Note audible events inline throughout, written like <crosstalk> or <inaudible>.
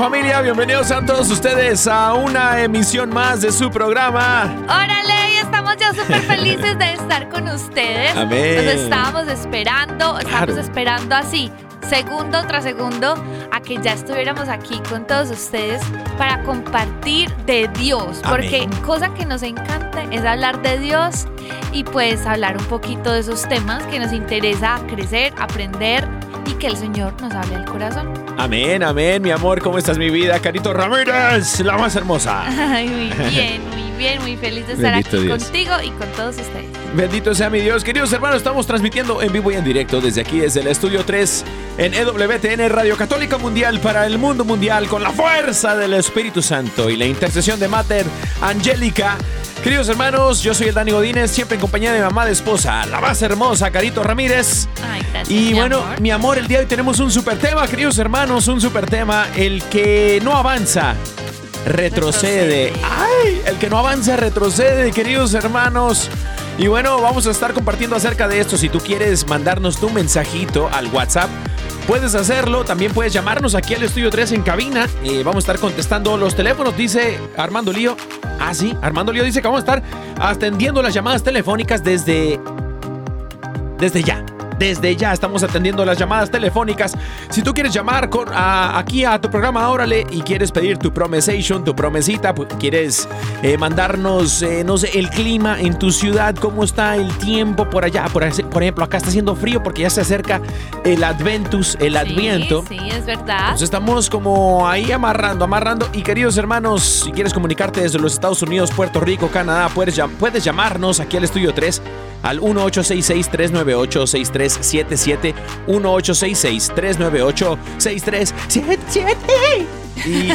familia. Bienvenidos a todos ustedes a una emisión más de su programa. Órale, y estamos ya súper felices de estar con ustedes. Amén. Nos estábamos esperando, estamos Claro. esperando así, segundo tras segundo, a que ya estuviéramos aquí con todos ustedes para compartir de Dios. Porque Amén. cosa que nos encanta es hablar de Dios y pues hablar un poquito de esos temas que nos interesa crecer, aprender y que el Señor nos hable al corazón. Amén, amén, mi amor. ¿Cómo estás, mi vida? Carito Ramírez, la más hermosa. Ay, muy bien, muy bien, muy feliz de estar Bendito aquí Dios. contigo y con todos ustedes. Bendito sea mi Dios. Queridos hermanos, estamos transmitiendo en vivo y en directo desde aquí, desde el estudio 3, en EWTN Radio Católica Mundial para el mundo mundial, con la fuerza del Espíritu Santo y la intercesión de Mater Angélica. Queridos hermanos, yo soy el Dani Godínez, siempre en compañía de mi mamá de esposa, la más hermosa, Carito Ramírez. Ay, gracias. Y mi bueno, amor. mi amor, el día de hoy tenemos un super tema, queridos hermanos, un super tema, el que no avanza, retrocede. Retrocede. Ay, el que no avanza, retrocede, queridos hermanos. Y bueno, vamos a estar compartiendo acerca de esto. Si tú quieres mandarnos tu mensajito al WhatsApp, puedes hacerlo. También puedes llamarnos aquí al Estudio 3 en cabina. Eh, vamos a estar contestando los teléfonos, dice Armando Lío. Ah, sí, Armando Lío dice que vamos a estar atendiendo las llamadas telefónicas desde desde ya. Desde ya estamos atendiendo las llamadas telefónicas. Si tú quieres llamar con- a- aquí a tu programa Órale y quieres pedir tu promesation, tu promesita, pues, quieres eh, mandarnos, eh, no sé, el clima en tu ciudad, cómo está el tiempo por allá. Por, ej- por ejemplo, acá está haciendo frío porque ya se acerca el Adventus, el Adviento. Sí, sí, es verdad. Entonces estamos como ahí amarrando, amarrando. Y queridos hermanos, si quieres comunicarte desde los Estados Unidos, Puerto Rico, Canadá, puedes, llam- puedes llamarnos aquí al estudio 3 al 1866-398-6377. 1866-398-6377. Y,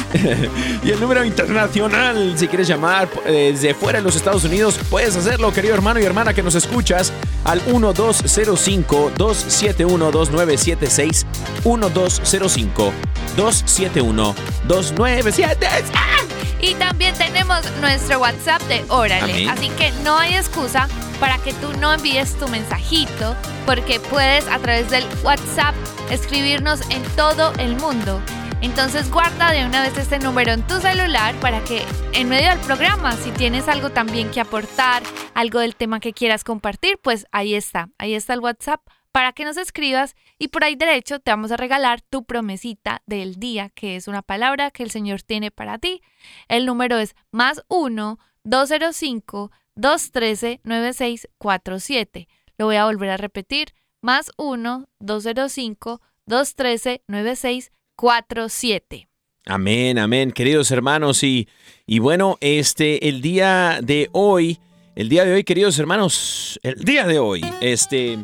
<laughs> y el número internacional, si quieres llamar eh, desde fuera de los Estados Unidos, puedes hacerlo, querido hermano y hermana que nos escuchas, al 1205-271-2976. 1205-271-2976. Y también tenemos nuestro WhatsApp de Órale. Así que no hay excusa para que tú no envíes tu mensajito, porque puedes a través del WhatsApp escribirnos en todo el mundo. Entonces guarda de una vez este número en tu celular para que en medio del programa, si tienes algo también que aportar, algo del tema que quieras compartir, pues ahí está, ahí está el WhatsApp para que nos escribas y por ahí derecho te vamos a regalar tu promesita del día, que es una palabra que el Señor tiene para ti. El número es más 1-205-213-9647. Lo voy a volver a repetir, más 1-205-213-9647. Amén, amén, queridos hermanos. Y, y bueno, este, el día de hoy, el día de hoy, queridos hermanos, el día de hoy, este.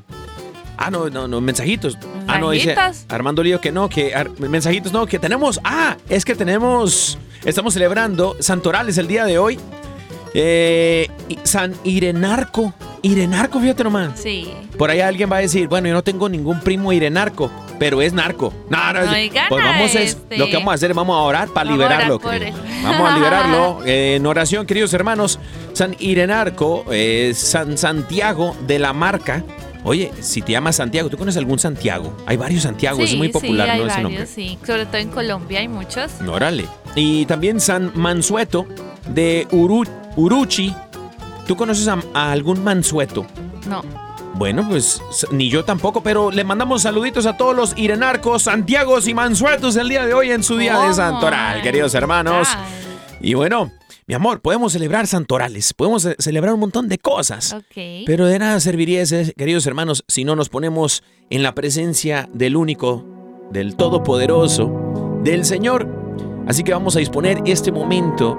Ah, no, no, no, mensajitos. Ah, no, dice. Armando Lío que no, que mensajitos no, que tenemos. Ah, es que tenemos. Estamos celebrando Santorales el día de hoy. Eh, San Irenarco. Irenarco, fíjate nomás. Sí. Por ahí alguien va a decir, bueno, yo no tengo ningún primo irenarco, pero es narco. No, no, Oigan pues vamos a, este. lo que vamos a hacer, vamos a orar para Vamos a orar liberarlo. Vamos a liberarlo <laughs> eh, en oración, queridos hermanos. San Irenarco, eh, San Santiago de la Marca, Oye, si te llamas Santiago, ¿tú conoces algún Santiago? Hay varios Santiago, es muy popular, sí, hay ¿no? Ese varios, nombre. sí. Sobre todo en Colombia hay muchos. Órale. Y también San Mansueto de Uru- Uruchi. ¿Tú conoces a, a algún Mansueto? No. Bueno, pues ni yo tampoco, pero le mandamos saluditos a todos los irenarcos, Santiagos y Mansuetos el día de hoy en su día de Santoral, queridos hermanos. Y bueno, mi amor, podemos celebrar Santorales, podemos ce- celebrar un montón de cosas. Pero de nada serviría ese, queridos hermanos, si no nos ponemos en la presencia del único, del Todopoderoso, del Señor. Así que vamos a disponer este momento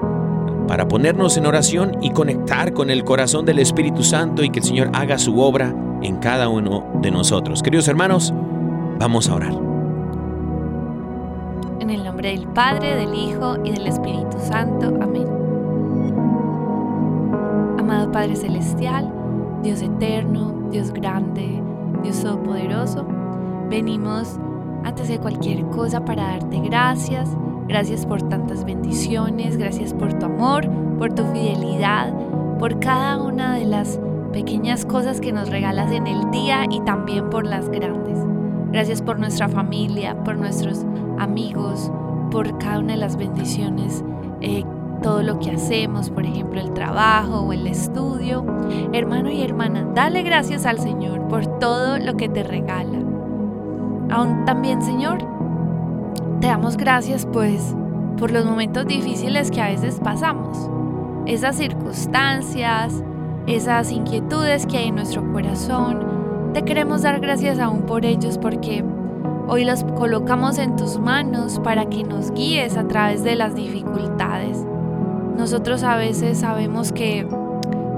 para ponernos en oración y conectar con el corazón del Espíritu Santo y que el Señor haga su obra en cada uno de nosotros. Queridos hermanos, vamos a orar. En el nombre del Padre, del Hijo y del Espíritu Santo. Amén. Amado Padre Celestial, Dios eterno, Dios grande, Dios todopoderoso, venimos antes de cualquier cosa para darte gracias. Gracias por tantas bendiciones, gracias por tu amor, por tu fidelidad, por cada una de las pequeñas cosas que nos regalas en el día y también por las grandes. Gracias por nuestra familia, por nuestros amigos, por cada una de las bendiciones, eh, todo lo que hacemos, por ejemplo el trabajo o el estudio. Hermano y hermana, dale gracias al Señor por todo lo que te regala. Aún también, Señor, te damos gracias pues por los momentos difíciles que a veces pasamos, esas circunstancias, esas inquietudes que hay en nuestro corazón. Te queremos dar gracias aún por ellos porque hoy los colocamos en tus manos para que nos guíes a través de las dificultades. Nosotros a veces sabemos que,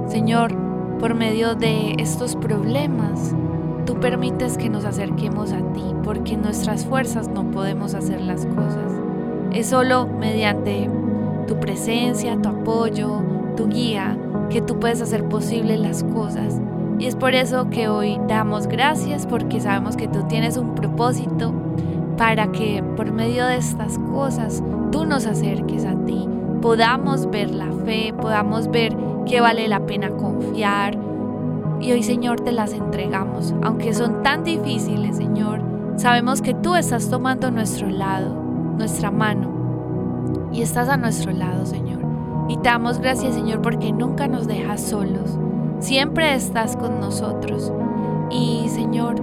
Señor, por medio de estos problemas, tú permites que nos acerquemos a ti, porque nuestras fuerzas no podemos hacer las cosas. Es solo mediante tu presencia, tu apoyo, tu guía, que tú puedes hacer posible las cosas. Y es por eso que hoy damos gracias, porque sabemos que tú tienes un propósito para que por medio de estas cosas tú nos acerques a ti, podamos ver la fe, podamos ver que vale la pena confiar. Y hoy, Señor, te las entregamos. Aunque son tan difíciles, Señor, sabemos que tú estás tomando nuestro lado, nuestra mano. Y estás a nuestro lado, Señor. Y te damos gracias, Señor, porque nunca nos dejas solos. Siempre estás con nosotros. Y, Señor,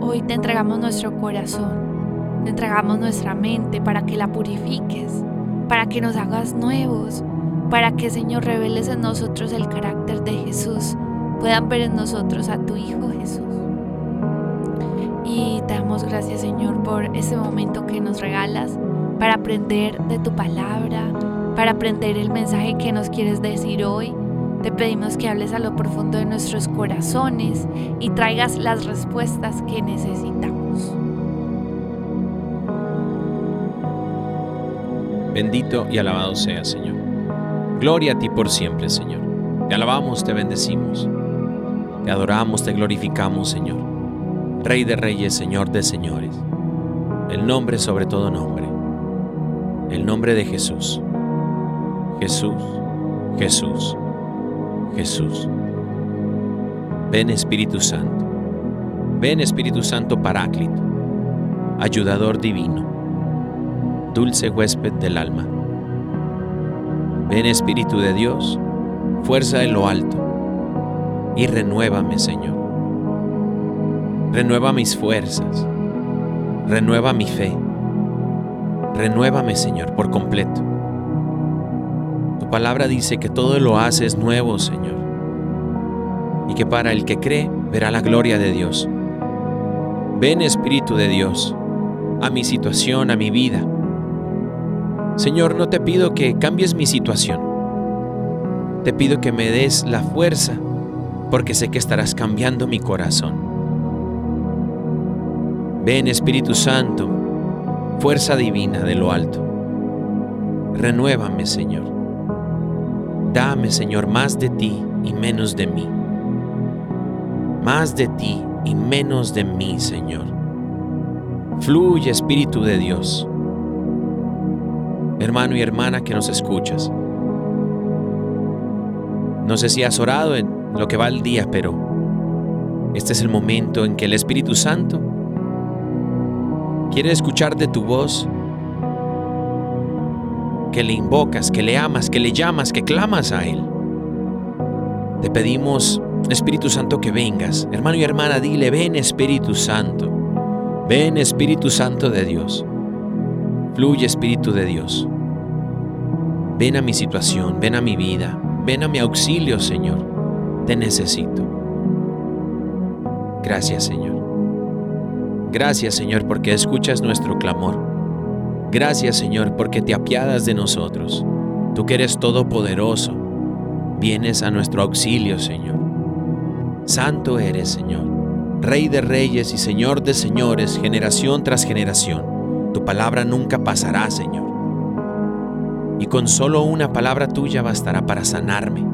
hoy te entregamos nuestro corazón. Te entregamos nuestra mente para que la purifiques, para que nos hagas nuevos, para que, Señor, reveles en nosotros el carácter de Jesús puedan ver en nosotros a tu Hijo Jesús. Y te damos gracias Señor por ese momento que nos regalas para aprender de tu palabra, para aprender el mensaje que nos quieres decir hoy. Te pedimos que hables a lo profundo de nuestros corazones y traigas las respuestas que necesitamos. Bendito y alabado sea, Señor. Gloria a ti por siempre, Señor. Te alabamos, te bendecimos. Te adoramos, te glorificamos, Señor. Rey de reyes, Señor de señores. El nombre sobre todo nombre. El nombre de Jesús. Jesús, Jesús, Jesús. Ven Espíritu Santo. Ven Espíritu Santo Paráclito. Ayudador divino. Dulce huésped del alma. Ven Espíritu de Dios, fuerza de lo alto y renuévame, Señor. Renueva mis fuerzas, renueva mi fe, renuévame, Señor, por completo. Tu palabra dice que todo lo haces nuevo, Señor, y que para el que cree verá la gloria de Dios. Ven, Espíritu de Dios, a mi situación, a mi vida. Señor, no te pido que cambies mi situación. Te pido que me des la fuerza porque sé que estarás cambiando mi corazón. Ven Espíritu Santo, fuerza divina de lo alto. Renuévame, Señor. Dame, Señor, más de ti y menos de mí. Más de ti y menos de mí, Señor. Fluye, Espíritu de Dios. Hermano y hermana que nos escuchas. No sé si has orado en lo que va el día, pero Este es el momento en que el Espíritu Santo quiere escuchar de tu voz que le invocas, que le amas, que le llamas, que clamas a Él. Te pedimos, Espíritu Santo, que vengas. Hermano y hermana, dile, ven Espíritu Santo. Ven Espíritu Santo de Dios. Fluye Espíritu de Dios. Ven a mi situación, ven a mi vida, ven a mi auxilio, Señor. Te necesito. Gracias, Señor. Gracias, Señor, porque escuchas nuestro clamor. Gracias, Señor, porque te apiadas de nosotros. Tú que eres todopoderoso, vienes a nuestro auxilio, Señor. Santo eres, Señor, Rey de reyes y Señor de señores, generación tras generación. Tu palabra nunca pasará, Señor. Y con solo una palabra tuya bastará para sanarme.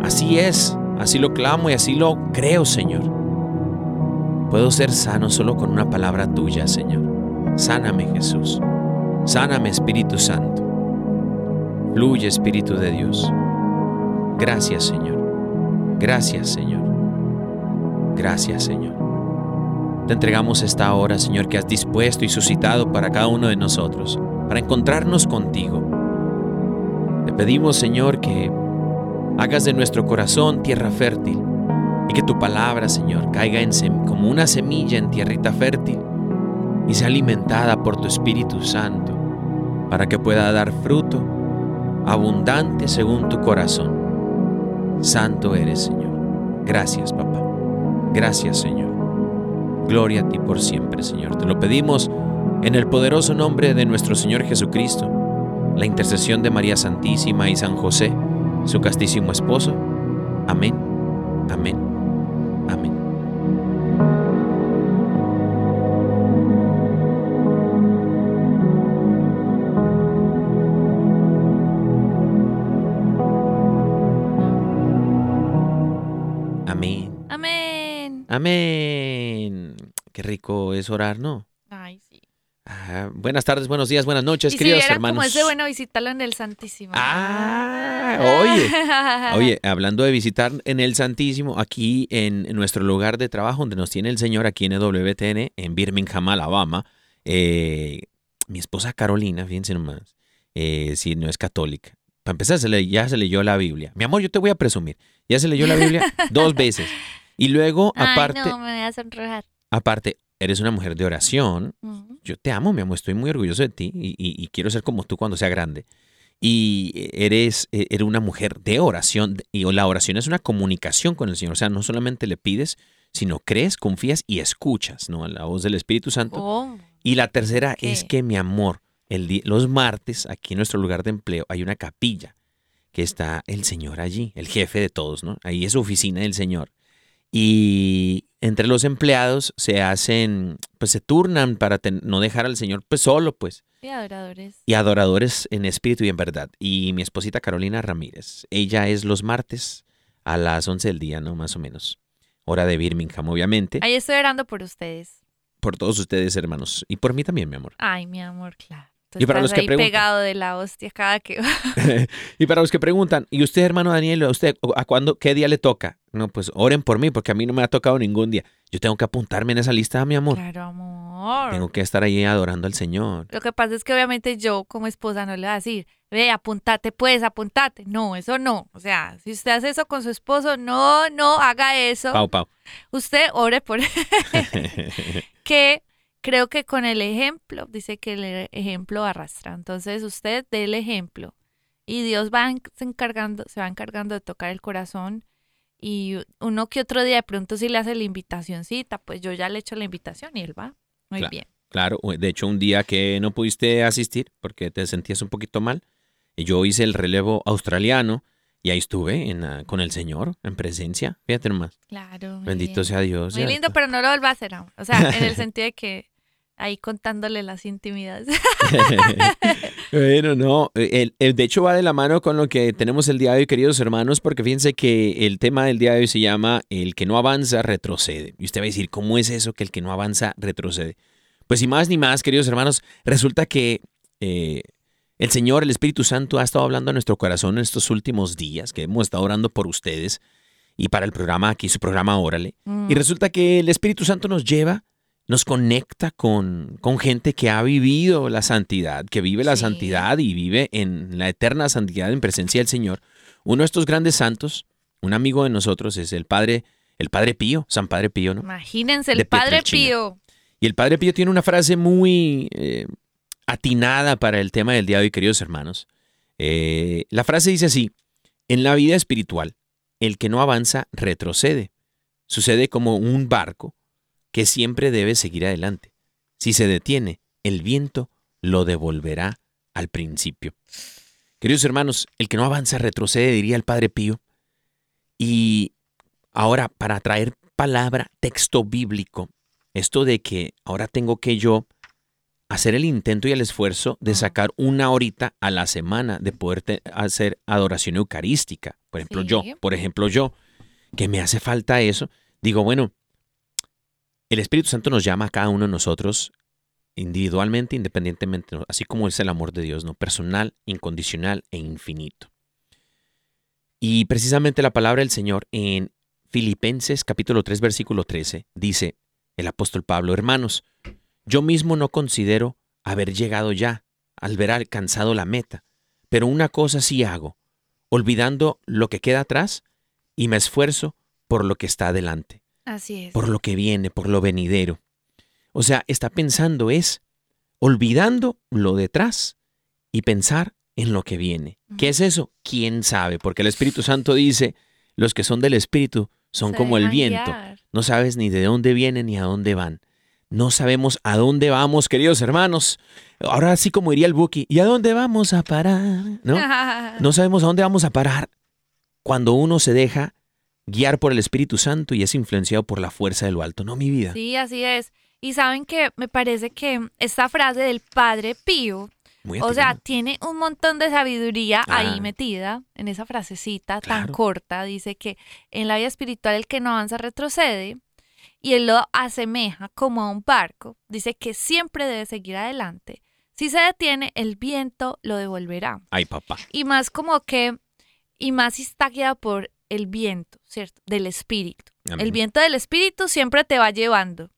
Así es, así lo clamo y así lo creo, Señor. Puedo ser sano solo con una palabra tuya, Señor. Sáname, Jesús. Sáname, Espíritu Santo. Fluye, Espíritu de Dios. Gracias, Señor. Gracias, Señor. Gracias, Señor. Te entregamos esta hora, Señor, que has dispuesto y suscitado para cada uno de nosotros, para encontrarnos contigo. Te pedimos, Señor, que hagas de nuestro corazón tierra fértil y que tu palabra, Señor, caiga en como una semilla en tierrita fértil y sea alimentada por tu Espíritu Santo para que pueda dar fruto abundante según tu corazón. Santo eres, Señor. Gracias, papá. Gracias, Señor. Gloria a ti por siempre, Señor. Te lo pedimos en el poderoso nombre de nuestro Señor Jesucristo, la intercesión de María Santísima y San José, su castísimo esposo. Amén. Amén. Amén. Amén. Amén. Amén. Qué rico es orar, ¿no? Ah, buenas tardes, buenos días, buenas noches, y si queridos vieran hermanos. como es de bueno visitarlo en el Santísimo. Ah, oye, <laughs> oye, hablando de visitar en el Santísimo, aquí en, en nuestro lugar de trabajo, donde nos tiene el Señor, aquí en EWTN, en Birmingham, Alabama, eh, mi esposa Carolina, fíjense nomás, eh, si no es católica. Para empezar, se le- ya se leyó la Biblia. Mi amor, yo te voy a presumir. Ya se leyó la Biblia <laughs> dos veces. Y luego, Ay, aparte, no, me voy a sonrojar. aparte, eres una mujer de oración, yo te amo, mi amor, estoy muy orgulloso de ti y, y- y quiero ser como tú cuando sea grande. Y eres, eh, eres una mujer de oración y la oración es una comunicación con el Señor. O sea, no solamente le pides, sino crees, confías y escuchas, ¿no? La voz del Espíritu Santo. Oh, Y la tercera es que, mi amor, el los martes, aquí en nuestro lugar de empleo, hay una capilla que está el Señor allí, el jefe de todos, ¿no? Ahí es su oficina del Señor. Y entre los empleados se hacen, pues se turnan para ten- no dejar al Señor pues solo, pues. y adoradores. Y adoradores en espíritu y en verdad. Y mi esposita Carolina Ramírez, ella es los martes a las 11 del día, ¿no? Más o menos. Hora de Birmingham, obviamente. Ahí estoy orando por ustedes. Por todos ustedes, hermanos. Y por mí también, mi amor. Ay, mi amor, claro. Tú Y para los que preguntan. pegado de la hostia cada que <laughs> y para los que preguntan, ¿y usted, hermano Daniel, a usted a cuándo, qué día le toca? No, pues oren por mí, porque a mí no me ha tocado ningún día. Yo tengo que apuntarme en esa lista, mi amor. Claro, amor. Tengo que estar ahí adorando al Señor. Lo que pasa es que obviamente yo como esposa no le voy a decir, ve, apuntate pues, apuntate. No, eso no. O sea, si usted hace eso con su esposo, no, no haga eso. Pau, pau. Usted ore por <laughs> <laughs> que creo que con el ejemplo, dice que el ejemplo arrastra. Entonces usted dé el ejemplo y Dios va se encargando, se va encargando de tocar el corazón y uno que otro día de pronto si le hace la invitacioncita, pues yo ya le echo la invitación y él va. Muy Claro. bien. Claro, de hecho un día que no pudiste asistir porque te sentías un poquito mal, y yo hice el relevo australiano y ahí estuve en, ah, con el Señor en presencia. Fíjate nomás. Claro. Bendito bien. sea Dios. Muy lindo, pero no lo vuelva a hacer aún. O sea, en el <laughs> sentido de que ahí contándole las intimidades. <laughs> <laughs> bueno, no, el- el- de hecho va de la mano con lo que tenemos el día de hoy, queridos hermanos, porque fíjense que el tema del día de hoy se llama El que no avanza, retrocede. Y usted va a decir, ¿cómo es eso que el que no avanza, retrocede? Pues sin más ni más, queridos hermanos, resulta que eh, el Señor, el Espíritu Santo, ha estado hablando a nuestro corazón en estos últimos días, que hemos estado orando por ustedes. y para el programa, aquí su programa Órale. Mm. Y resulta que el Espíritu Santo nos lleva, nos conecta con, con gente que ha vivido la santidad, que vive la Sí. santidad y vive en la eterna santidad en presencia del Señor. Uno de estos grandes santos, un amigo de nosotros, es el Padre, el Padre Pío, San Padre Pío, ¿no? Imagínense, De el Padre. Pío. Y el Padre Pío tiene una frase muy eh, atinada para el tema del día de hoy, queridos hermanos. Eh, la frase dice así, en la vida espiritual, el que no avanza retrocede. Sucede como un barco que siempre debe seguir adelante. Si se detiene, el viento lo devolverá al principio. Queridos hermanos, el que no avanza retrocede, diría el Padre Pío. Y ahora, para traer palabra, texto bíblico, esto de que ahora tengo que yo hacer el intento y el esfuerzo de sacar una horita a la semana de poder hacer adoración eucarística. Por ejemplo, Sí. yo, por ejemplo, yo, que me hace falta eso, digo, bueno, el Espíritu Santo nos llama a cada uno de nosotros individualmente, independientemente, así como es el amor de Dios, ¿no? Personal, incondicional e infinito. Y precisamente la palabra del Señor en Filipenses capítulo 3 versículo 13 dice el apóstol Pablo, hermanos, yo mismo no considero haber llegado ya, al ver alcanzado la meta, pero una cosa sí hago, olvidando lo que queda atrás y me esfuerzo por lo que está adelante Así es. por lo que viene, por lo venidero. O sea, está pensando es olvidando lo detrás y pensar en lo que viene. ¿Qué es eso? ¿Quién sabe? Porque el Espíritu Santo dice, los que son del Espíritu son Se como el viento. guiar. No sabes ni de dónde vienen ni a dónde van. No sabemos a dónde vamos, queridos hermanos. Ahora sí como diría el Buki, ¿y a dónde vamos a parar? ¿No? <laughs> No sabemos a dónde vamos a parar cuando uno se deja guiar por el Espíritu Santo y es influenciado por la fuerza de lo alto. No mi vida. Sí, así es. Y saben que me parece que esta frase del Padre Pío, o sea, tiene un montón de sabiduría Ah. ahí metida en esa frasecita tan corta. Dice que en la vida espiritual el que no avanza retrocede y él lo asemeja como a un barco. Dice que siempre debe seguir adelante. Si se detiene, el viento lo devolverá. Ay, papá. Y más como que, y más si está guiado por el viento, ¿cierto? Del espíritu. Amén. El viento del espíritu siempre te va llevando.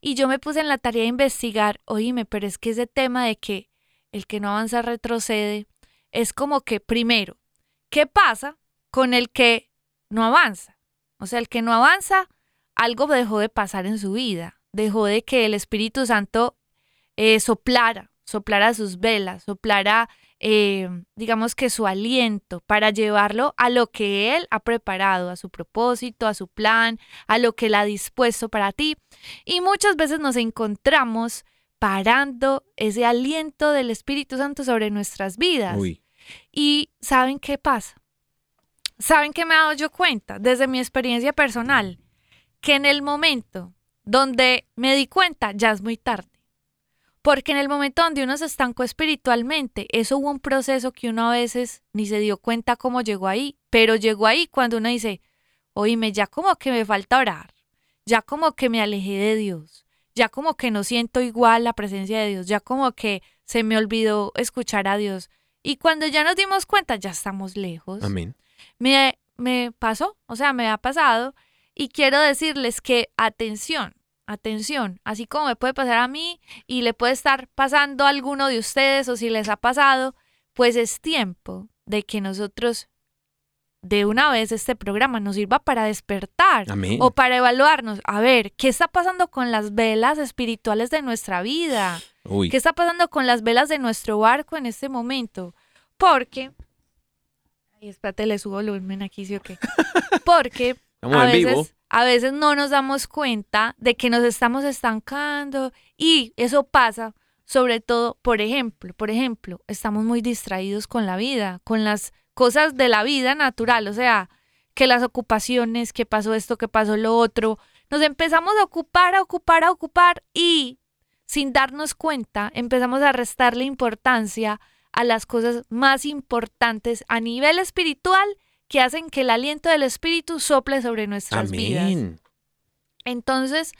Y yo me puse en la tarea de investigar, oíme, pero es que ese tema de que el que no avanza retrocede, es como que primero, ¿qué pasa con el que no avanza? O sea, el que no avanza, algo dejó de pasar en su vida, dejó de que el Espíritu Santo eh, soplara, soplara sus velas, soplara, eh, digamos que su aliento para llevarlo a lo que Él ha preparado, a su propósito, a su plan, a lo que Él ha dispuesto para ti. Y muchas veces nos encontramos parando ese aliento del Espíritu Santo sobre nuestras vidas. Uy. Y ¿saben qué pasa? ¿Saben qué me he dado yo cuenta desde mi experiencia personal? Que en el momento donde me di cuenta ya es muy tarde. Porque en el momento donde uno se estancó espiritualmente, eso hubo un proceso que uno a veces ni se dio cuenta cómo llegó ahí, pero llegó ahí cuando uno dice, oíme, ya como que me falta orar, ya como que me alejé de Dios, ya como que no siento igual la presencia de Dios, ya como que se me olvidó escuchar a Dios. Y cuando ya nos dimos cuenta, ya estamos lejos. Amén. Me, me pasó, o sea, me ha pasado. Y quiero decirles que atención, atención, así como me puede pasar a mí y le puede estar pasando a alguno de ustedes o si les ha pasado, pues es tiempo de que nosotros de una vez este programa nos sirva para despertar Amén. o para evaluarnos, a ver, ¿qué está pasando con las velas espirituales de nuestra vida? Uy. ¿Qué está pasando con las velas de nuestro barco en este momento? Porque. Ay, espérate, le subo el volumen aquí, ¿sí o qué? <laughs> Porque Estamos a en veces, vivo. A veces no nos damos cuenta de que nos estamos estancando y eso pasa sobre todo, por ejemplo, por ejemplo, estamos muy distraídos con la vida, con las cosas de la vida natural, o sea, que las ocupaciones, que pasó esto, que pasó lo otro, nos empezamos a ocupar, a ocupar, a ocupar y sin darnos cuenta empezamos a restarle importancia a las cosas más importantes a nivel espiritual que hacen que el aliento del espíritu sople sobre nuestras vidas. Entonces,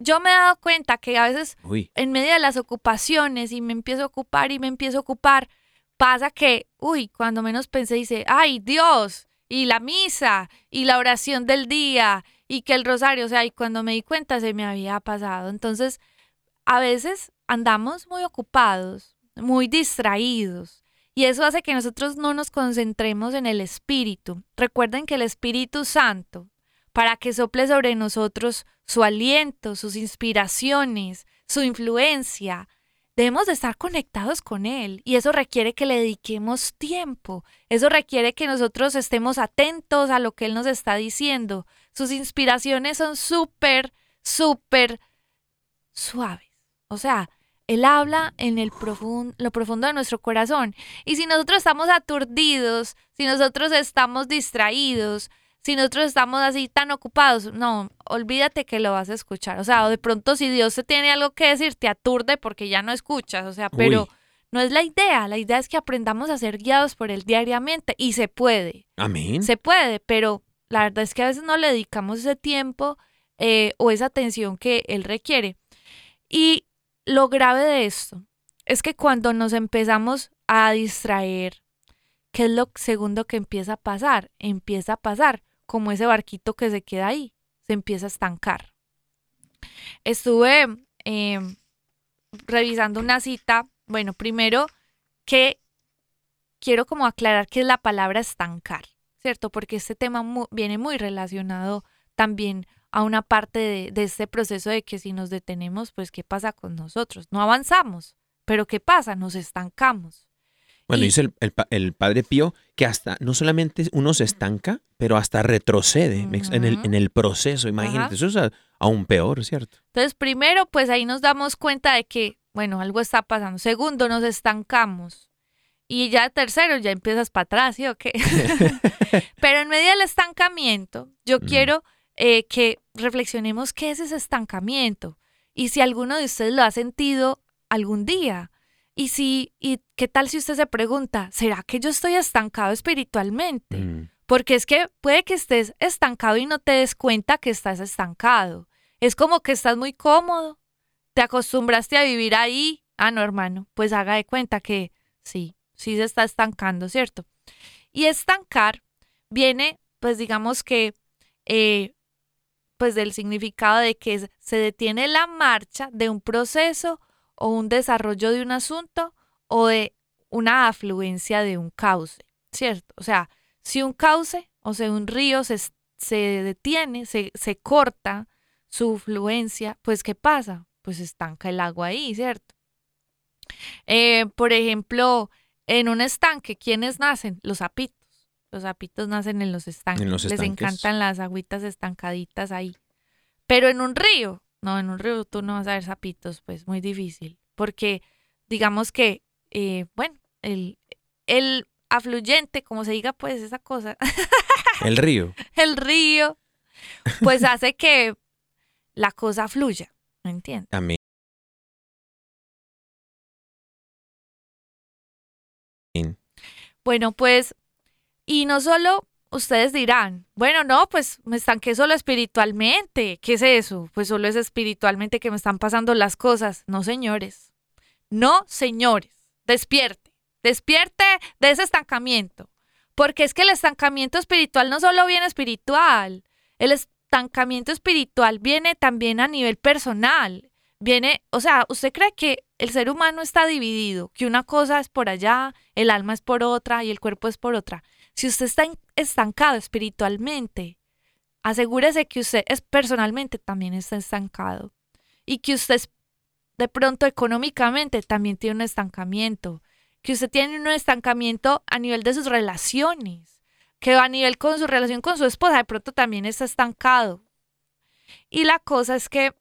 yo me he dado cuenta que a veces Uy. en medio de las ocupaciones y me empiezo a ocupar y me empiezo a ocupar, pasa que, uy, cuando menos pensé, dice, ay Dios, y la misa y la oración del día y que el rosario, o sea, y cuando me di cuenta se me había pasado. Entonces, a veces andamos muy ocupados, muy distraídos. Y eso hace que nosotros no nos concentremos en el Espíritu. Recuerden que el Espíritu Santo, para que sople sobre nosotros su aliento, sus inspiraciones, su influencia, debemos de estar conectados con Él. Y eso requiere que le dediquemos tiempo. Eso requiere que nosotros estemos atentos a lo que Él nos está diciendo. Sus inspiraciones son súper, súper suaves. O sea, él habla en el lo profundo de nuestro corazón. Y si nosotros estamos aturdidos, si nosotros estamos distraídos, si nosotros estamos así tan ocupados, no, olvídate que lo vas a escuchar. O sea, de pronto si Dios te tiene algo que decir, te aturde porque ya no escuchas. O sea, pero no es la idea. La idea es que aprendamos a ser guiados por Él diariamente y se puede. Amén. Se puede, pero la verdad es que a veces no le dedicamos ese tiempo eh, o esa atención que Él requiere. Y lo grave de esto es que cuando nos empezamos a distraer, ¿qué es lo segundo que empieza a pasar? Empieza a pasar como ese barquito que se queda ahí, se empieza a estancar. Estuve em, revisando una cita, bueno, primero que quiero como aclarar qué es la palabra estancar, ¿cierto? Porque este tema viene muy relacionado también a una parte de, este proceso de que si nos detenemos, pues ¿qué pasa con nosotros? No avanzamos, pero ¿qué pasa? Nos estancamos. Bueno, dice el, Padre Pío que hasta no solamente uno se estanca, pero hasta retrocede en, el, en el proceso. Imagínate, eso es aún peor, ¿cierto? Entonces, primero, pues ahí nos damos cuenta de que, bueno, algo está pasando. Segundo, nos estancamos. Y ya tercero, ya empiezas para atrás, ¿sí o qué? <laughs> <laughs> pero en medio del estancamiento, yo quiero eh, que reflexionemos qué es ese estancamiento y si alguno de ustedes lo ha sentido algún día. Y si, y qué tal si usted se pregunta, ¿será que yo estoy estancado espiritualmente? Mm. Porque es que puede que estés estancado y no te des cuenta que estás estancado. Es como que estás muy cómodo, te acostumbraste a vivir ahí. Ah, no, hermano, pues haga de cuenta que sí, sí se está estancando, ¿cierto? Y estancar viene, pues digamos que eh, pues del significado de que se detiene la marcha de un proceso o un desarrollo de un asunto o de una afluencia de un cauce, ¿cierto? O sea, si un cauce o sea un río se, se detiene, se, se corta su fluencia, pues ¿qué pasa? Pues estanca el agua ahí, ¿cierto? Eh, por ejemplo, en un estanque, ¿quiénes nacen? Los sapitos. Los sapitos nacen en los estanques. Les encantan las agüitas estancaditas ahí. Pero en un río, no, en un río tú no vas a ver sapitos, pues muy difícil. Porque digamos que, eh, bueno, el, el afluyente, como se diga, pues esa cosa. <laughs> El río. el río, pues <laughs> hace que la cosa fluya, ¿me entiendes? Amén. Bueno, pues y no solo ustedes dirán, bueno, no, pues me estanqué solo espiritualmente. ¿Qué es eso? Pues solo es espiritualmente que me están pasando las cosas. No, señores. No, señores. Despierte. Despierte de ese estancamiento. Porque es que el estancamiento espiritual no solo viene espiritual. El estancamiento espiritual viene también a nivel personal. Viene, o sea, ¿usted cree que el ser humano está dividido? Que una cosa es por allá, el alma es por otra y el cuerpo es por otra. Si usted está estancado espiritualmente, asegúrese que usted es, personalmente también está estancado y que usted de pronto económicamente también tiene un estancamiento, que usted tiene un estancamiento a nivel de sus relaciones, que a nivel con su relación con su esposa de pronto también está estancado. Y la cosa es que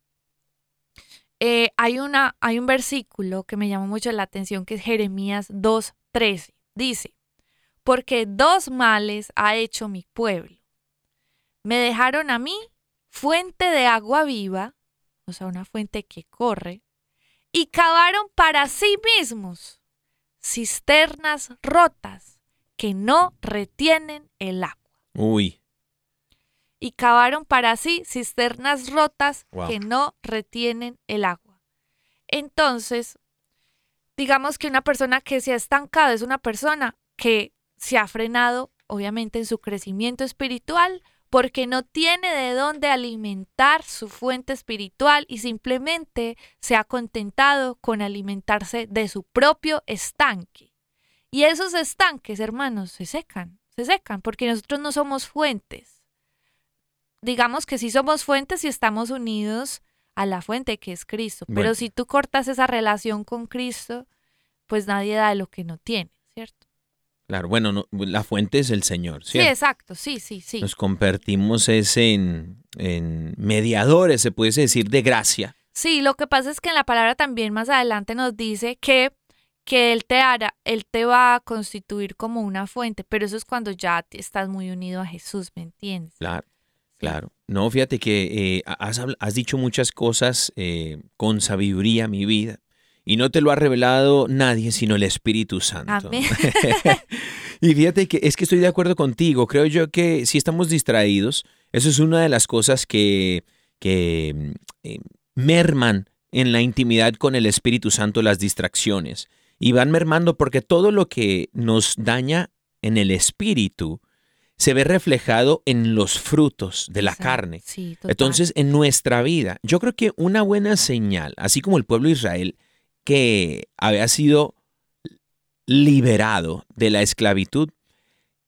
eh, hay, una, hay un versículo que me llama mucho la atención que es Jeremías 2.13. Dice, porque dos males ha hecho mi pueblo. Me dejaron a mí fuente de agua viva, o sea, una fuente que corre, y cavaron para sí mismos cisternas rotas que no retienen el agua. Uy. Y cavaron para sí cisternas rotas que no retienen el agua. Entonces, digamos que una persona que se ha estancado es una persona que se ha frenado obviamente en su crecimiento espiritual, porque no tiene de dónde alimentar su fuente espiritual y simplemente se ha contentado con alimentarse de su propio estanque. Y esos estanques, hermanos, se secan, se secan, porque nosotros no somos fuentes. Digamos que sí somos fuentes y estamos unidos a la fuente que es Cristo, pero si tú cortas esa relación con Cristo, pues nadie da de lo que no tiene, ¿cierto? Claro, bueno, no, la fuente es el Señor, Sí, ¿cierto? exacto, sí, sí, sí. Nos convertimos es en, en mediadores, se puede decir, de gracia. Sí, lo que pasa es que en la palabra también más adelante nos dice que, que él te hará, él te va a constituir como una fuente, pero eso es cuando ya estás muy unido a Jesús, ¿me entiendes? Claro, claro. No, fíjate que eh, has, has dicho muchas cosas eh, con sabiduría, mi vida. Y no te lo ha revelado nadie sino el Espíritu Santo. Amén. <laughs> y fíjate que es que estoy de acuerdo contigo. Creo yo que si estamos distraídos, eso es una de las cosas que, que mm, eh, merman en la intimidad con el Espíritu Santo las distracciones. Y van mermando porque todo lo que nos daña en el Espíritu se ve reflejado en los frutos de la Exacto, carne. Sí. Entonces, en nuestra vida, yo creo que una buena señal, así como el pueblo de Israel, que había sido liberado de la esclavitud,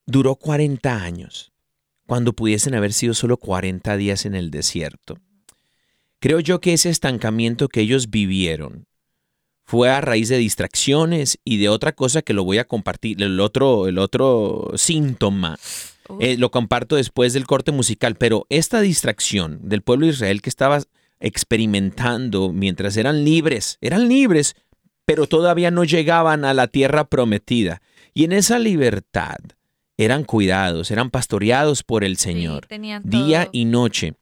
duró 40 años, cuando pudiesen haber sido solo 40 días en el desierto. Creo yo que ese estancamiento que ellos vivieron fue a raíz de distracciones y de otra cosa que lo voy a compartir, el otro, el otro síntoma eh, lo comparto después del corte musical, pero esta distracción del pueblo de Israel que estaba experimentando mientras eran libres, eran libres, pero todavía no llegaban a la tierra prometida. Y en esa libertad eran cuidados, eran pastoreados por el Señor, día y noche.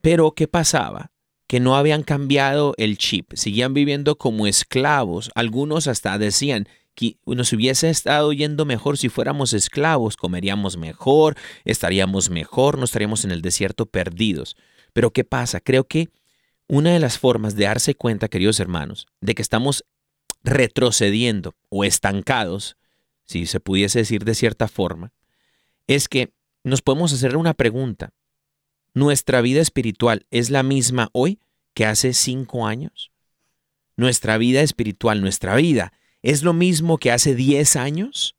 Pero ¿qué pasaba? Que no habían cambiado el chip, seguían viviendo como esclavos. Algunos hasta decían que nos hubiese estado yendo mejor si fuéramos esclavos, comeríamos mejor, estaríamos mejor, no estaríamos en el desierto perdidos. Pero ¿qué pasa? Creo que una de las formas de darse cuenta, queridos hermanos, de que estamos retrocediendo o estancados, si se pudiese decir de cierta forma, es que nos podemos hacer una pregunta. ¿Nuestra vida espiritual es la misma hoy que hace cinco años? ¿Nuestra vida espiritual, nuestra vida, es lo mismo que hace 10 años?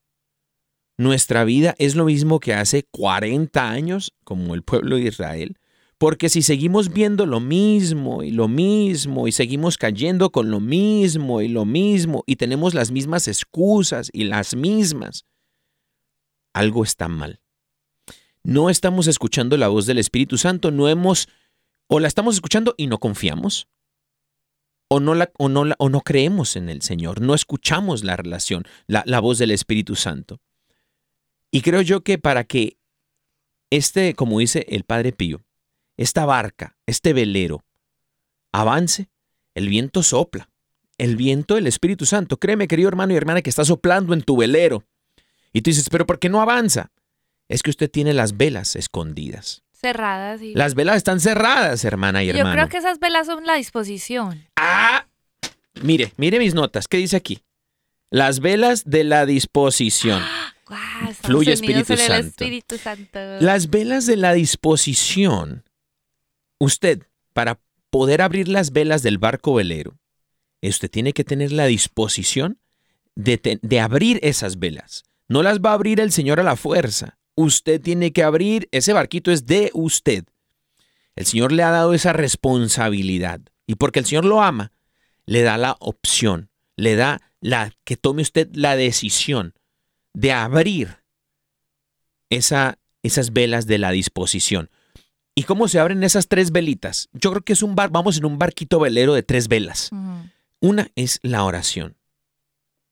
¿Nuestra vida es lo mismo que hace 40 años, como el pueblo de Israel? Porque si seguimos viendo lo mismo y lo mismo y seguimos cayendo con lo mismo y lo mismo y tenemos las mismas excusas y las mismas, algo está mal. No estamos escuchando la voz del Espíritu Santo, no hemos, o la estamos escuchando y no confiamos, o no, la, o no, la- o no creemos en el Señor, no escuchamos la relación, la, la voz del Espíritu Santo. Y creo yo que para que este, como dice el Padre Pío, esta barca, este velero, avance, el viento sopla. El viento del Espíritu Santo. Créeme, querido hermano y hermana, que está soplando en tu velero. Y tú dices, pero ¿por qué no avanza? Es que usted tiene las velas escondidas. cerradas. Y... Las velas están cerradas, hermana y Yo hermano. creo que esas velas son la disposición. Ah, mire, mire mis notas. ¿Qué dice aquí? Las velas de la disposición. <gasps> Guau, estamos Fluye Espíritu Santo. Espíritu Santo. Las velas de la disposición. Usted, para poder abrir las velas del barco velero, usted tiene que tener la disposición de, de abrir esas velas. No las va a abrir el Señor a la fuerza. Usted tiene que abrir, ese barquito es de usted. El Señor le ha dado esa responsabilidad. Y porque el Señor lo ama, le da la opción, le da la que tome usted la decisión de abrir esa, esas velas de la disposición. ¿Y cómo se abren esas tres velitas? Yo creo que es un bar, vamos en un barquito velero de tres velas. Una es la oración.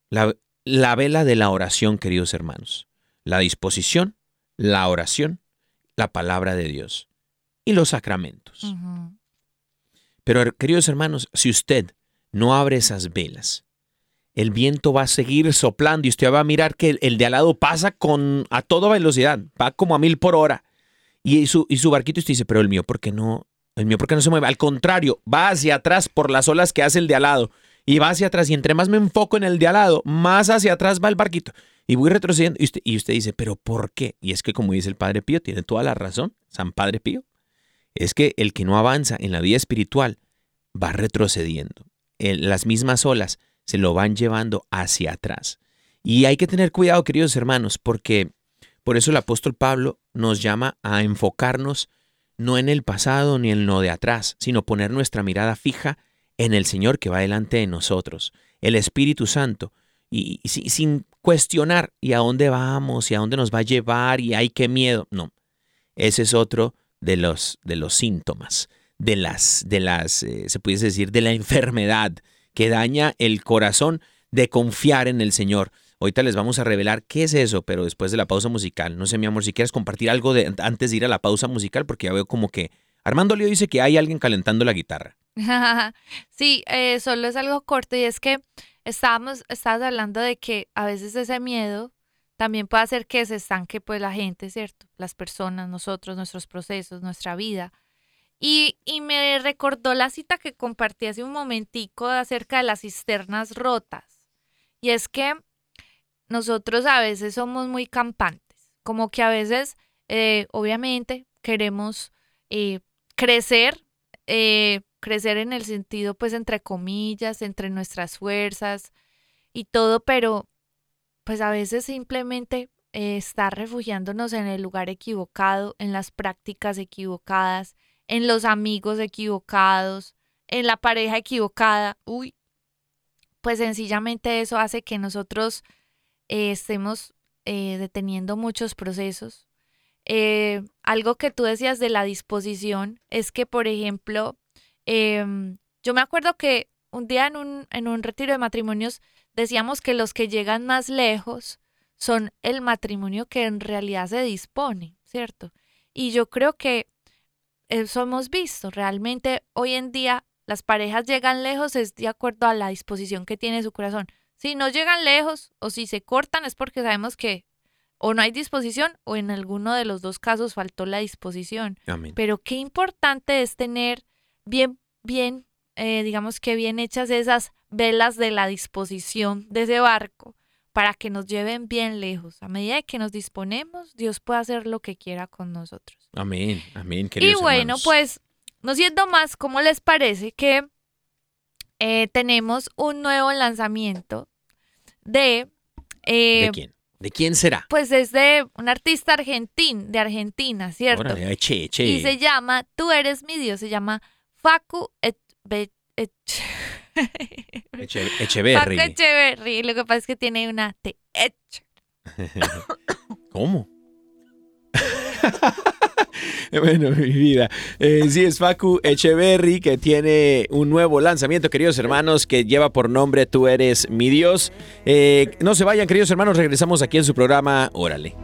La, la vela de la oración, queridos hermanos. La disposición, la oración, la palabra de Dios y los sacramentos. Pero, queridos hermanos, si usted no abre esas velas, el viento va a seguir soplando y usted va a mirar que el, el de al lado pasa con a toda velocidad, va como a mil por hora. Y su, y su barquito usted dice, pero el mío, ¿por qué no? El mío, ¿por qué no se mueve? Al contrario, va hacia atrás por las olas que hace el de al lado. y va hacia atrás y entre más me enfoco en el de al lado, más hacia atrás va el barquito y voy retrocediendo y usted, y usted dice, pero ¿por qué? Y es que como dice el Padre Pío, tiene toda la razón, San Padre Pío, es que el que no avanza en la vida espiritual va retrocediendo. las mismas olas se lo van llevando hacia atrás. Y hay que tener cuidado, queridos hermanos, porque por eso el apóstol Pablo nos llama a enfocarnos no en el pasado ni en lo de atrás, sino poner nuestra mirada fija en el Señor que va delante de nosotros, el Espíritu Santo, y, sin cuestionar y a dónde vamos y a dónde nos va a llevar y hay qué miedo. No, ese es otro de los, de los síntomas, de las, de las eh, se pudiese decir, de la <laughs> enfermedad que daña el corazón de confiar en el Señor. Ahorita les vamos a revelar qué es eso, pero después de la pausa musical. No sé, mi amor, si quieres compartir algo de, antes de ir a la pausa musical, porque ya veo como que Armando Leo dice que hay alguien calentando la guitarra. <laughs> sí, eh, solo es algo corto y es que estábamos, estabas hablando de que a veces ese miedo también puede hacer que se estanque pues la gente, ¿cierto? Las personas, nosotros, nuestros procesos, nuestra vida. Y, y me recordó la cita que compartí hace un momentico acerca de las cisternas rotas. Y es que nosotros a veces somos muy campantes, como que a veces, eh, obviamente, queremos eh, crecer, eh, crecer en el sentido, pues, entre comillas, entre nuestras fuerzas y todo, pero pues a veces simplemente estar refugiándonos en el lugar equivocado, en las prácticas equivocadas, en los amigos equivocados, en la pareja equivocada, uy, pues sencillamente eso hace que nosotros eh, estemos eh, deteniendo muchos procesos. Eh, algo que tú decías de la disposición es que, por ejemplo, em, yo me acuerdo que un día en un, en un retiro de matrimonios decíamos que los que llegan más lejos son el matrimonio que en realidad se dispone, ¿cierto? Y yo creo que eso hemos visto. Realmente hoy en día las parejas llegan lejos es de acuerdo a la disposición que tiene su corazón. Si no llegan lejos o si se cortan es porque sabemos que o no hay disposición o en alguno de los dos casos faltó la disposición. Pero qué importante es tener bien, bien, eh, digamos que bien hechas esas velas de la disposición de ese barco para que nos lleven bien lejos. A medida que nos disponemos, Dios puede hacer lo que quiera con nosotros. Amén, amén, queridos Y bueno, pues, no siendo más, ¿cómo les parece que eh, tenemos un nuevo lanzamiento de... Eh, ¿De quién? ¿De quién será? Pues es de un artista argentín, de Argentina, ¿cierto? Y se llama Tú eres mi Dios, se llama Facu et, <laughs> Echeverry. Facu Echeverry. Lo que pasa es que tiene una T. <laughs> ¿Cómo? <laughs> <laughs> bueno, mi vida. Eh, sí, es Facu Echeverry que tiene un nuevo lanzamiento, queridos hermanos, que lleva por nombre Tú eres mi Dios. Eh, no se vayan, queridos hermanos, regresamos aquí en su programa Órale.